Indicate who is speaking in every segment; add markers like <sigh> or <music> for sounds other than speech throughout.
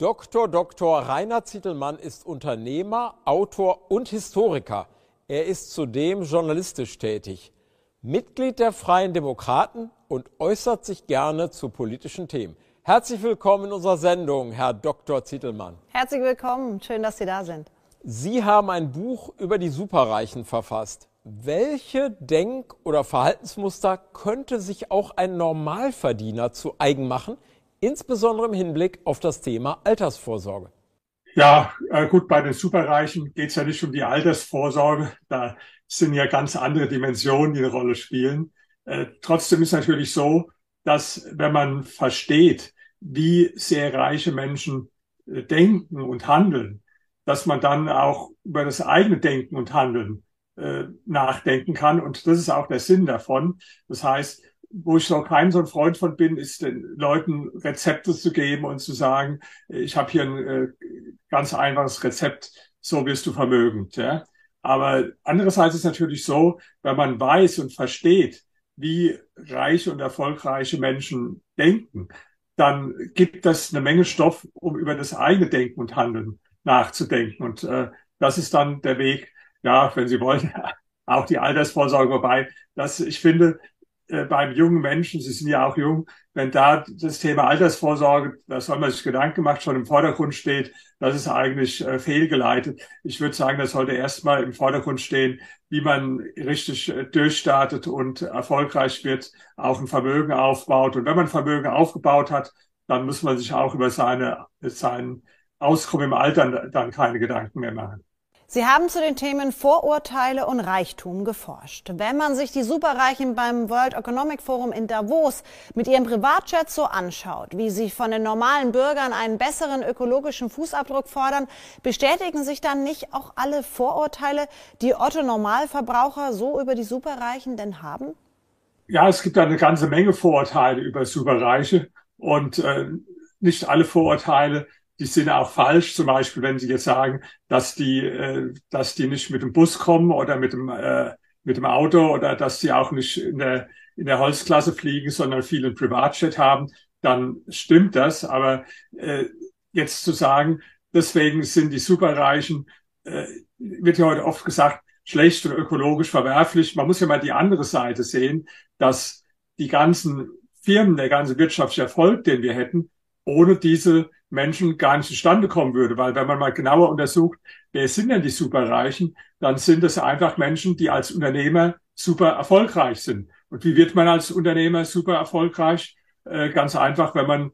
Speaker 1: Dr. Dr. Rainer Zittelmann ist Unternehmer, Autor und Historiker. Er ist zudem journalistisch tätig, Mitglied der Freien Demokraten und äußert sich gerne zu politischen Themen. Herzlich willkommen in unserer Sendung, Herr Dr. Zittelmann.
Speaker 2: Herzlich willkommen, schön, dass Sie da sind.
Speaker 1: Sie haben ein Buch über die Superreichen verfasst. Welche Denk- oder Verhaltensmuster könnte sich auch ein Normalverdiener zu eigen machen, insbesondere im Hinblick auf das Thema Altersvorsorge.
Speaker 3: Ja, äh, gut, bei den Superreichen geht es ja nicht um die Altersvorsorge. Da sind ja ganz andere Dimensionen, die eine Rolle spielen. Äh, trotzdem ist natürlich so, dass wenn man versteht, wie sehr reiche Menschen äh, denken und handeln, dass man dann auch über das eigene Denken und Handeln äh, nachdenken kann. Und das ist auch der Sinn davon. Das heißt, wo ich noch kein so ein Freund von bin, ist den Leuten Rezepte zu geben und zu sagen, ich habe hier ein äh, ganz einfaches Rezept, so wirst du vermögend. Ja? Aber andererseits ist natürlich so, wenn man weiß und versteht, wie reiche und erfolgreiche Menschen denken, dann gibt das eine Menge Stoff, um über das eigene Denken und Handeln nachzudenken. Und äh, das ist dann der Weg, ja, wenn Sie wollen, <laughs> auch die Altersvorsorge wobei, dass ich finde, äh, beim jungen Menschen, Sie sind ja auch jung, wenn da das Thema Altersvorsorge, da soll man sich Gedanken gemacht, schon im Vordergrund steht, das ist eigentlich äh, fehlgeleitet. Ich würde sagen, das sollte erstmal im Vordergrund stehen, wie man richtig äh, durchstartet und erfolgreich wird, auch ein Vermögen aufbaut. Und wenn man Vermögen aufgebaut hat, dann muss man sich auch über seine, sein Auskommen im Alter dann keine Gedanken mehr machen.
Speaker 2: Sie haben zu den Themen Vorurteile und Reichtum geforscht. Wenn man sich die Superreichen beim World Economic Forum in Davos mit ihrem Privatjet so anschaut, wie sie von den normalen Bürgern einen besseren ökologischen Fußabdruck fordern, bestätigen sich dann nicht auch alle Vorurteile, die Otto Normalverbraucher so über die Superreichen denn haben?
Speaker 3: Ja, es gibt eine ganze Menge Vorurteile über Superreiche und äh, nicht alle Vorurteile die sind auch falsch. Zum Beispiel, wenn Sie jetzt sagen, dass die, äh, dass die nicht mit dem Bus kommen oder mit dem, äh, mit dem Auto oder dass sie auch nicht in der, in der Holzklasse fliegen, sondern viel im Privatjet haben, dann stimmt das. Aber äh, jetzt zu sagen, deswegen sind die Superreichen, äh, wird ja heute oft gesagt, schlecht und ökologisch verwerflich. Man muss ja mal die andere Seite sehen, dass die ganzen Firmen, der ganze wirtschaftliche Erfolg, den wir hätten, ohne diese Menschen gar nicht zustande kommen würde. Weil wenn man mal genauer untersucht, wer sind denn die Superreichen, dann sind es einfach Menschen, die als Unternehmer super erfolgreich sind. Und wie wird man als Unternehmer super erfolgreich? Äh, ganz einfach, wenn man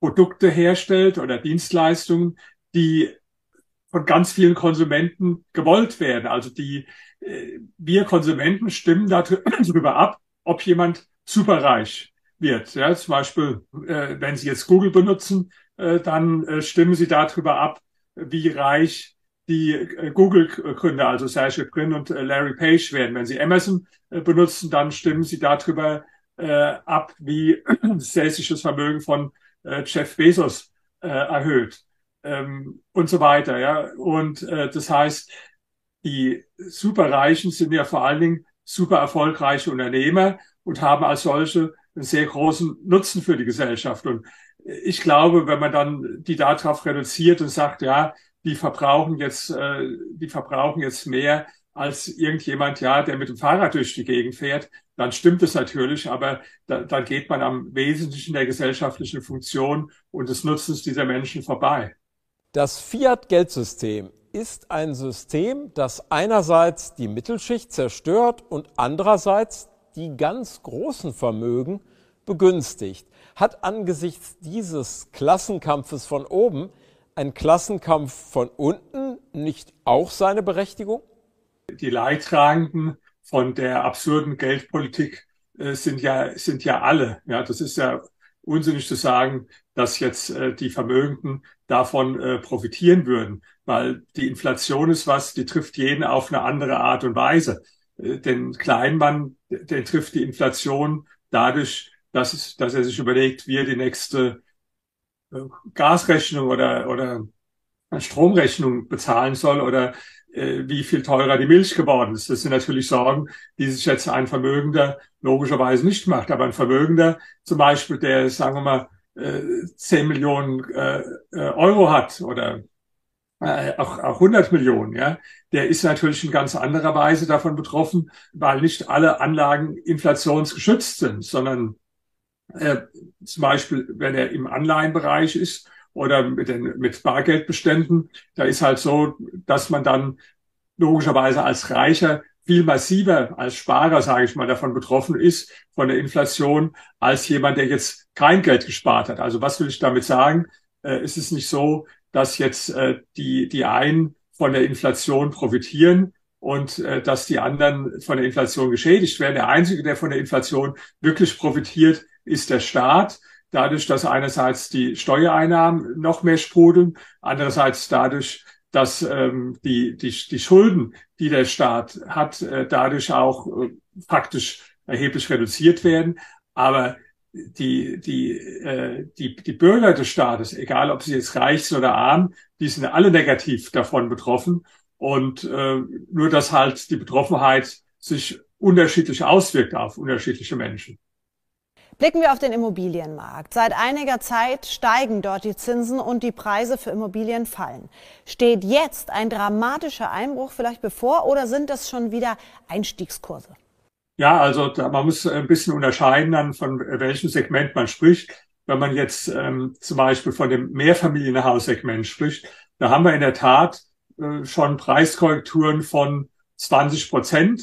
Speaker 3: Produkte herstellt oder Dienstleistungen, die von ganz vielen Konsumenten gewollt werden. Also die äh, wir Konsumenten stimmen darüber ab, ob jemand superreich wird. Ja, zum Beispiel, äh, wenn Sie jetzt Google benutzen, äh, dann äh, stimmen Sie darüber ab, wie reich die äh, Google-Gründer, also Sergey Brin und äh, Larry Page werden. Wenn Sie Amazon äh, benutzen, dann stimmen Sie darüber ab, wie <clears throat> sehr Vermögen von Jeff Bezos erhöht ähm, und so weiter. Ja, und das heißt, die Superreichen sind ja vor allen Dingen super erfolgreiche Unternehmer und haben als solche einen sehr großen Nutzen für die Gesellschaft. Und ich glaube, wenn man dann die darauf reduziert und sagt, ja, die verbrauchen jetzt, äh, die verbrauchen jetzt mehr als irgendjemand, ja, der mit dem Fahrrad durch die Gegend fährt, dann stimmt es natürlich, aber da, dann geht man am Wesentlichen der gesellschaftlichen Funktion und des Nutzens dieser Menschen vorbei.
Speaker 1: Das Fiat-Geldsystem ist ein System, das einerseits die Mittelschicht zerstört und andererseits die ganz großen Vermögen begünstigt. Hat angesichts dieses Klassenkampfes von oben ein Klassenkampf von unten nicht auch seine Berechtigung?
Speaker 3: Die Leidtragenden von der absurden Geldpolitik äh, sind ja sind ja alle. Ja, das ist ja unsinnig zu sagen, dass jetzt äh, die Vermögenden davon äh, profitieren würden, weil die Inflation ist was, die trifft jeden auf eine andere Art und Weise. Äh, den Kleinmann, der trifft die Inflation dadurch, dass, es, dass er sich überlegt, wie er die nächste äh, Gasrechnung oder, oder Stromrechnung bezahlen soll oder äh, wie viel teurer die Milch geworden ist. Das sind natürlich Sorgen, die sich jetzt ein Vermögender logischerweise nicht macht. Aber ein Vermögender zum Beispiel, der, sagen wir mal, äh, 10 Millionen äh, äh, Euro hat oder äh, auch, auch 100 Millionen, ja, der ist natürlich in ganz anderer Weise davon betroffen, weil nicht alle Anlagen inflationsgeschützt sind, sondern äh, zum Beispiel, wenn er im Anleihenbereich ist oder mit, den, mit Bargeldbeständen, da ist halt so, dass man dann logischerweise als Reicher viel massiver als Sparer, sage ich mal, davon betroffen ist, von der Inflation, als jemand, der jetzt kein Geld gespart hat. Also was will ich damit sagen? Äh, es ist nicht so, dass jetzt äh, die, die einen von der Inflation profitieren und äh, dass die anderen von der Inflation geschädigt werden. Der Einzige, der von der Inflation wirklich profitiert, ist der Staat. Dadurch, dass einerseits die Steuereinnahmen noch mehr sprudeln, andererseits dadurch, dass ähm, die, die, die Schulden, die der Staat hat, äh, dadurch auch äh, faktisch erheblich reduziert werden. Aber die, die, äh, die, die Bürger des Staates, egal ob sie jetzt reich sind oder arm, die sind alle negativ davon betroffen. Und äh, nur, dass halt die Betroffenheit sich unterschiedlich auswirkt auf unterschiedliche Menschen.
Speaker 2: Blicken wir auf den Immobilienmarkt. Seit einiger Zeit steigen dort die Zinsen und die Preise für Immobilien fallen. Steht jetzt ein dramatischer Einbruch vielleicht bevor oder sind das schon wieder Einstiegskurse?
Speaker 3: Ja, also da, man muss ein bisschen unterscheiden dann von welchem Segment man spricht. Wenn man jetzt ähm, zum Beispiel von dem Mehrfamilienhaussegment spricht, da haben wir in der Tat äh, schon Preiskorrekturen von 20 Prozent.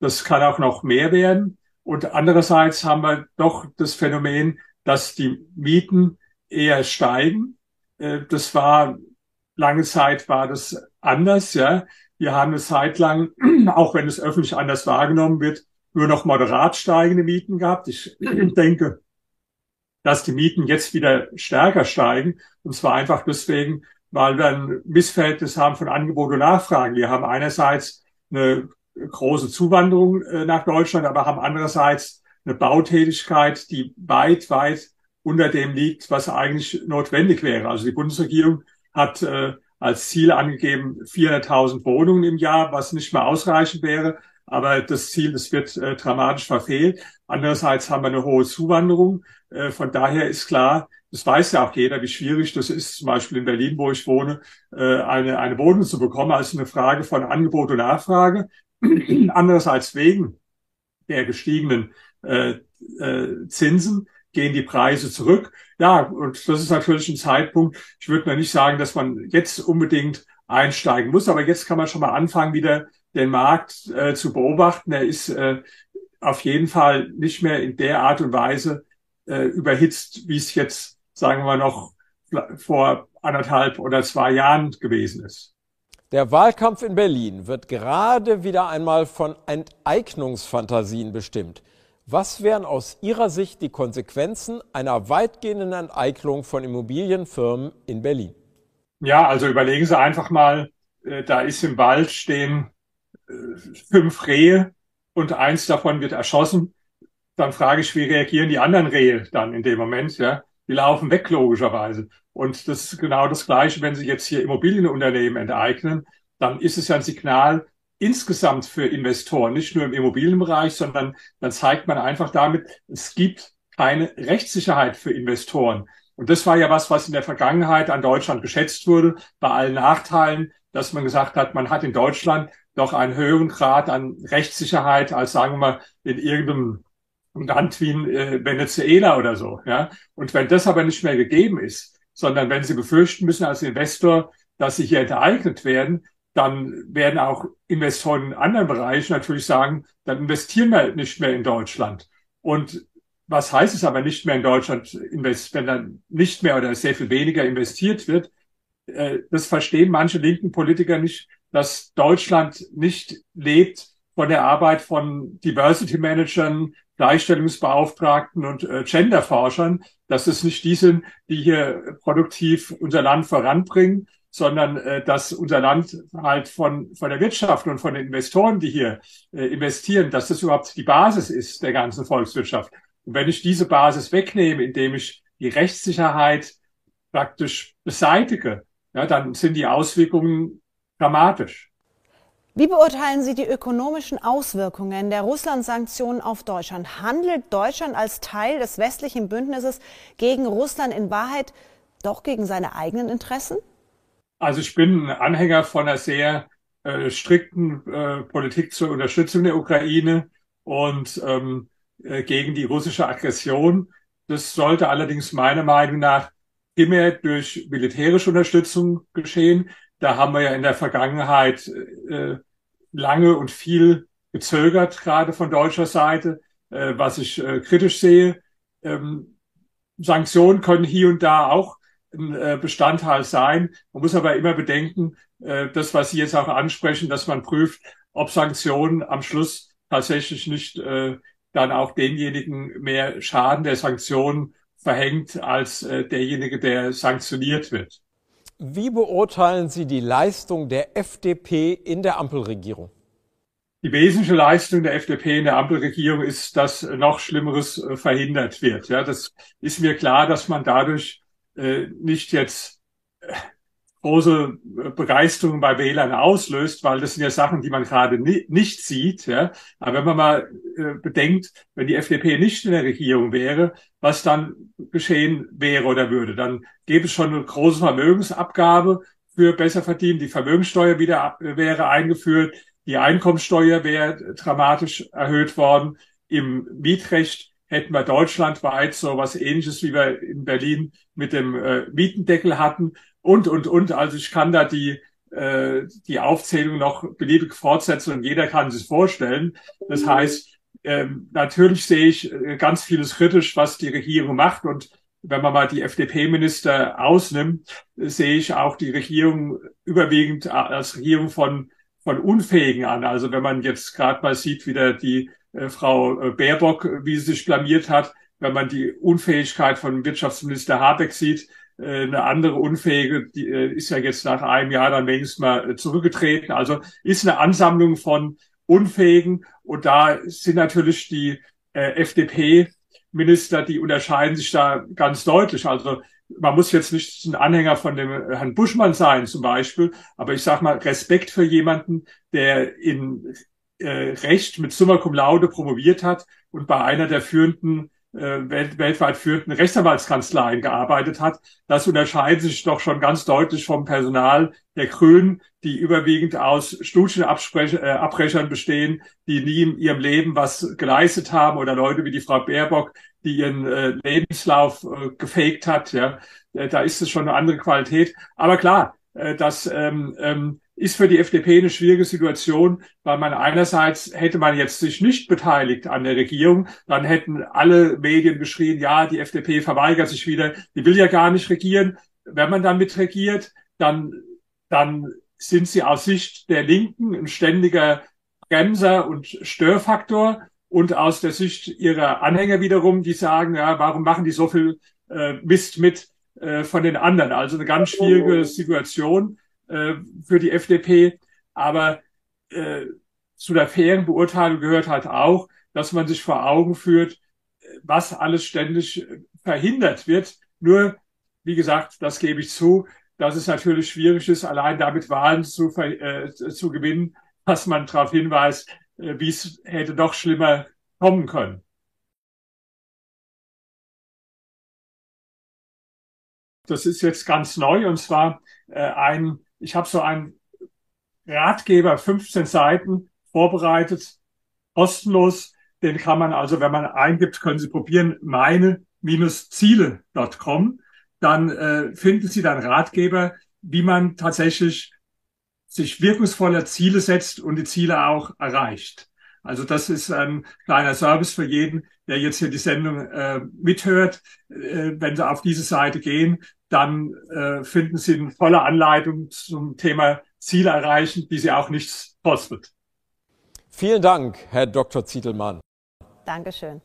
Speaker 3: Das kann auch noch mehr werden. Und andererseits haben wir doch das Phänomen, dass die Mieten eher steigen. Äh, das war, lange Zeit war das anders, ja. Wir haben eine Zeit lang, <clears throat> auch wenn es öffentlich anders wahrgenommen wird, nur noch moderat steigende Mieten gehabt. Ich <clears throat> denke, dass die Mieten jetzt wieder stärker steigen. Und zwar einfach deswegen, weil wir ein Missverhältnis haben von Angebot und Nachfrage. Wir haben einerseits eine große Zuwanderung äh, nach Deutschland, aber haben andererseits eine Bautätigkeit, die weit, weit unter dem liegt, was eigentlich notwendig wäre. Also die Bundesregierung hat äh, als Ziel angegeben 400.000 Wohnungen im Jahr, was nicht mehr ausreichend wäre. Aber das Ziel, das wird äh, dramatisch verfehlt. Andererseits haben wir eine hohe Zuwanderung. Äh, von daher ist klar, das weiß ja auch jeder, wie schwierig das ist, zum Beispiel in Berlin, wo ich wohne, äh, eine, eine Wohnung zu bekommen. Also eine Frage von Angebot und Nachfrage. <clears throat> Andererseits wegen der gestiegenen äh, äh, Zinsen gehen die Preise zurück. Ja, und das ist natürlich ein Zeitpunkt. Ich würde mir nicht sagen, dass man jetzt unbedingt einsteigen muss, aber jetzt kann man schon mal anfangen, wieder den Markt äh, zu beobachten. Er ist äh, auf jeden Fall nicht mehr in der Art und Weise äh, überhitzt, wie es jetzt, sagen wir noch, vor anderthalb oder zwei Jahren gewesen ist.
Speaker 1: Der Wahlkampf in Berlin wird gerade wieder einmal von Enteignungsfantasien bestimmt. Was wären aus Ihrer Sicht die Konsequenzen einer weitgehenden Enteignung von Immobilienfirmen in Berlin?
Speaker 3: Ja, also überlegen Sie einfach mal, äh, da ist im Wald stehen fünf Rehe und eins davon wird erschossen. Dann frage ich, wie reagieren die anderen Rehe dann in dem Moment? Ja, die laufen weg logischerweise. Und das ist genau das Gleiche, wenn Sie jetzt hier Immobilienunternehmen enteignen, dann ist es ja ein Signal insgesamt für Investoren, nicht nur im Immobilienbereich, sondern dann zeigt man einfach damit, es gibt keine Rechtssicherheit für Investoren. Und das war ja was, was in der Vergangenheit an Deutschland geschätzt wurde, bei allen Nachteilen, dass man gesagt hat, man hat in Deutschland doch einen höheren Grad an Rechtssicherheit als, sagen wir mal, in irgendeinem Land wie in äh, Venezuela oder so. Ja? Und wenn das aber nicht mehr gegeben ist, sondern wenn Sie befürchten müssen als Investor, dass Sie hier enteignet werden, dann werden auch Investoren in anderen Bereichen natürlich sagen, dann investieren wir nicht mehr in Deutschland. Und was heißt es aber nicht mehr in Deutschland, wenn dann nicht mehr oder sehr viel weniger investiert wird? Äh, das verstehen manche linken Politiker nicht, dass Deutschland nicht lebt von der Arbeit von Diversity Managern, Gleichstellungsbeauftragten und äh, Genderforschern, dass es nicht die sind, die hier produktiv unser Land voranbringen, sondern äh, dass unser Land halt von, von der Wirtschaft und von den Investoren, die hier äh, investieren, dass das überhaupt die Basis ist der ganzen Volkswirtschaft. Und wenn ich diese Basis wegnehme, indem ich die Rechtssicherheit praktisch beseitige, ja, dann sind die Auswirkungen dramatisch.
Speaker 2: Wie beurteilen Sie die ökonomischen Auswirkungen der Russland-Sanktionen auf Deutschland? Handelt Deutschland als Teil des westlichen Bündnisses gegen Russland in Wahrheit doch gegen seine eigenen Interessen?
Speaker 3: Also ich bin Anhänger von einer sehr äh, strikten äh, Politik zur Unterstützung der Ukraine und ähm, äh, gegen die russische Aggression. Das sollte allerdings meiner Meinung nach immer durch militärische Unterstützung geschehen. Da haben wir ja in der Vergangenheit äh, lange und viel gezögert, gerade von deutscher Seite, äh, was ich äh, kritisch sehe. Ähm, Sanktionen können hier und da auch ein äh, Bestandteil sein. Man muss aber immer bedenken, äh, das, was Sie jetzt auch ansprechen, dass man prüft, ob Sanktionen am Schluss tatsächlich nicht äh, dann auch denjenigen mehr Schaden der Sanktionen verhängt als derjenige, der sanktioniert wird.
Speaker 1: Wie beurteilen Sie die Leistung der FDP in der Ampelregierung?
Speaker 3: Die wesentliche Leistung der FDP in der Ampelregierung ist, dass noch Schlimmeres äh, verhindert wird. Ja, das ist mir klar, dass man dadurch äh, nicht jetzt äh, große Begeisterung bei Wählern auslöst, weil das sind ja Sachen, die man gerade ni nicht sieht. Ja. Aber wenn man mal äh, bedenkt, wenn die FDP nicht in der Regierung wäre, was dann geschehen wäre oder würde, dann gäbe es schon eine große Vermögensabgabe für besser verdienen. Die Vermögenssteuer wieder äh, wäre eingeführt. Die Einkommensteuer wäre dramatisch erhöht worden. Im Mietrecht hätten wir deutschlandweit so was ähnliches, wie wir in Berlin mit dem äh, Mietendeckel hatten und, und, und. Also ich kann da die, äh, die Aufzählung noch beliebig fortsetzen und jeder kann sich vorstellen. Das heißt, ähm, natürlich sehe ich äh, ganz vieles kritisch, was die Regierung macht. Und wenn man mal die FDP-Minister ausnimmt, sehe ich auch die Regierung überwiegend als Regierung von, von Unfähigen an. Also wenn man jetzt gerade mal sieht, wieder die äh, Frau äh, Baerbock, wie sie sich blamiert hat, wenn man die Unfähigkeit von Wirtschaftsminister Habeck sieht, eine andere Unfähige, die äh, ist ja jetzt nach einem Jahr dann wenigstens mal äh, zurückgetreten. Also ist eine Ansammlung von Unfähigen und da sind natürlich die äh, FDP-Minister, die unterscheiden sich da ganz deutlich. Also man muss jetzt nicht ein Anhänger von dem Herrn Buschmann sein zum Beispiel, aber ich sage mal Respekt für jemanden, der in äh, Recht mit Summa Cum Laude promoviert hat und bei einer der führenden äh, welt, weltweit führenden Rechtsanwaltskanzleien gearbeitet hat. Das unterscheidet sich doch schon ganz deutlich vom Personal der Grünen, die überwiegend aus Studienabbrechern äh, bestehen, die nie in ihrem Leben was geleistet haben oder Leute wie die Frau Baerbock, die ihren äh, Lebenslauf äh, gefaked hat. Ja, äh, da ist es schon eine andere Qualität. Aber klar, äh, dass ähm, ähm, ist für die FDP eine schwierige Situation, weil man einerseits hätte man jetzt sich nicht beteiligt an der Regierung, dann hätten alle Medien geschrien, ja, die FDP verweigert sich wieder, die will ja gar nicht regieren. Wenn man dann mitregiert, dann, dann sind sie aus Sicht der Linken ein ständiger Bremser und Störfaktor und aus der Sicht ihrer Anhänger wiederum, die sagen, ja, warum machen die so viel äh, Mist mit äh, von den anderen? Also eine ganz schwierige Situation äh, für die FDP. Aber äh, zu der fairen Beurteilung gehört halt auch, dass man sich vor Augen führt, was alles ständig verhindert wird. Nur, wie gesagt, das gebe ich zu, dass es natürlich schwierig ist, allein damit Wahlen zu, äh, zu gewinnen, dass man darauf hinweist, äh, wie es hätte doch schlimmer kommen können. Das ist jetzt ganz neu und zwar äh, ein ich habe so einen Ratgeber, 15 Seiten vorbereitet, kostenlos. Den kann man also, wenn man eingibt, können Sie probieren, meine-ziele.com. Dann äh, finden Sie dann Ratgeber, wie man tatsächlich sich wirkungsvoller Ziele setzt und die Ziele auch erreicht. Also das ist ein kleiner Service für jeden, der jetzt hier die Sendung äh, mithört. Äh, wenn Sie auf diese Seite gehen, dann äh, finden Sie eine volle Anleitung zum Thema Ziele erreichen, die Sie auch nichts kostet.
Speaker 1: Vielen Dank, Herr Dr. Zietelmann.
Speaker 2: Dankeschön.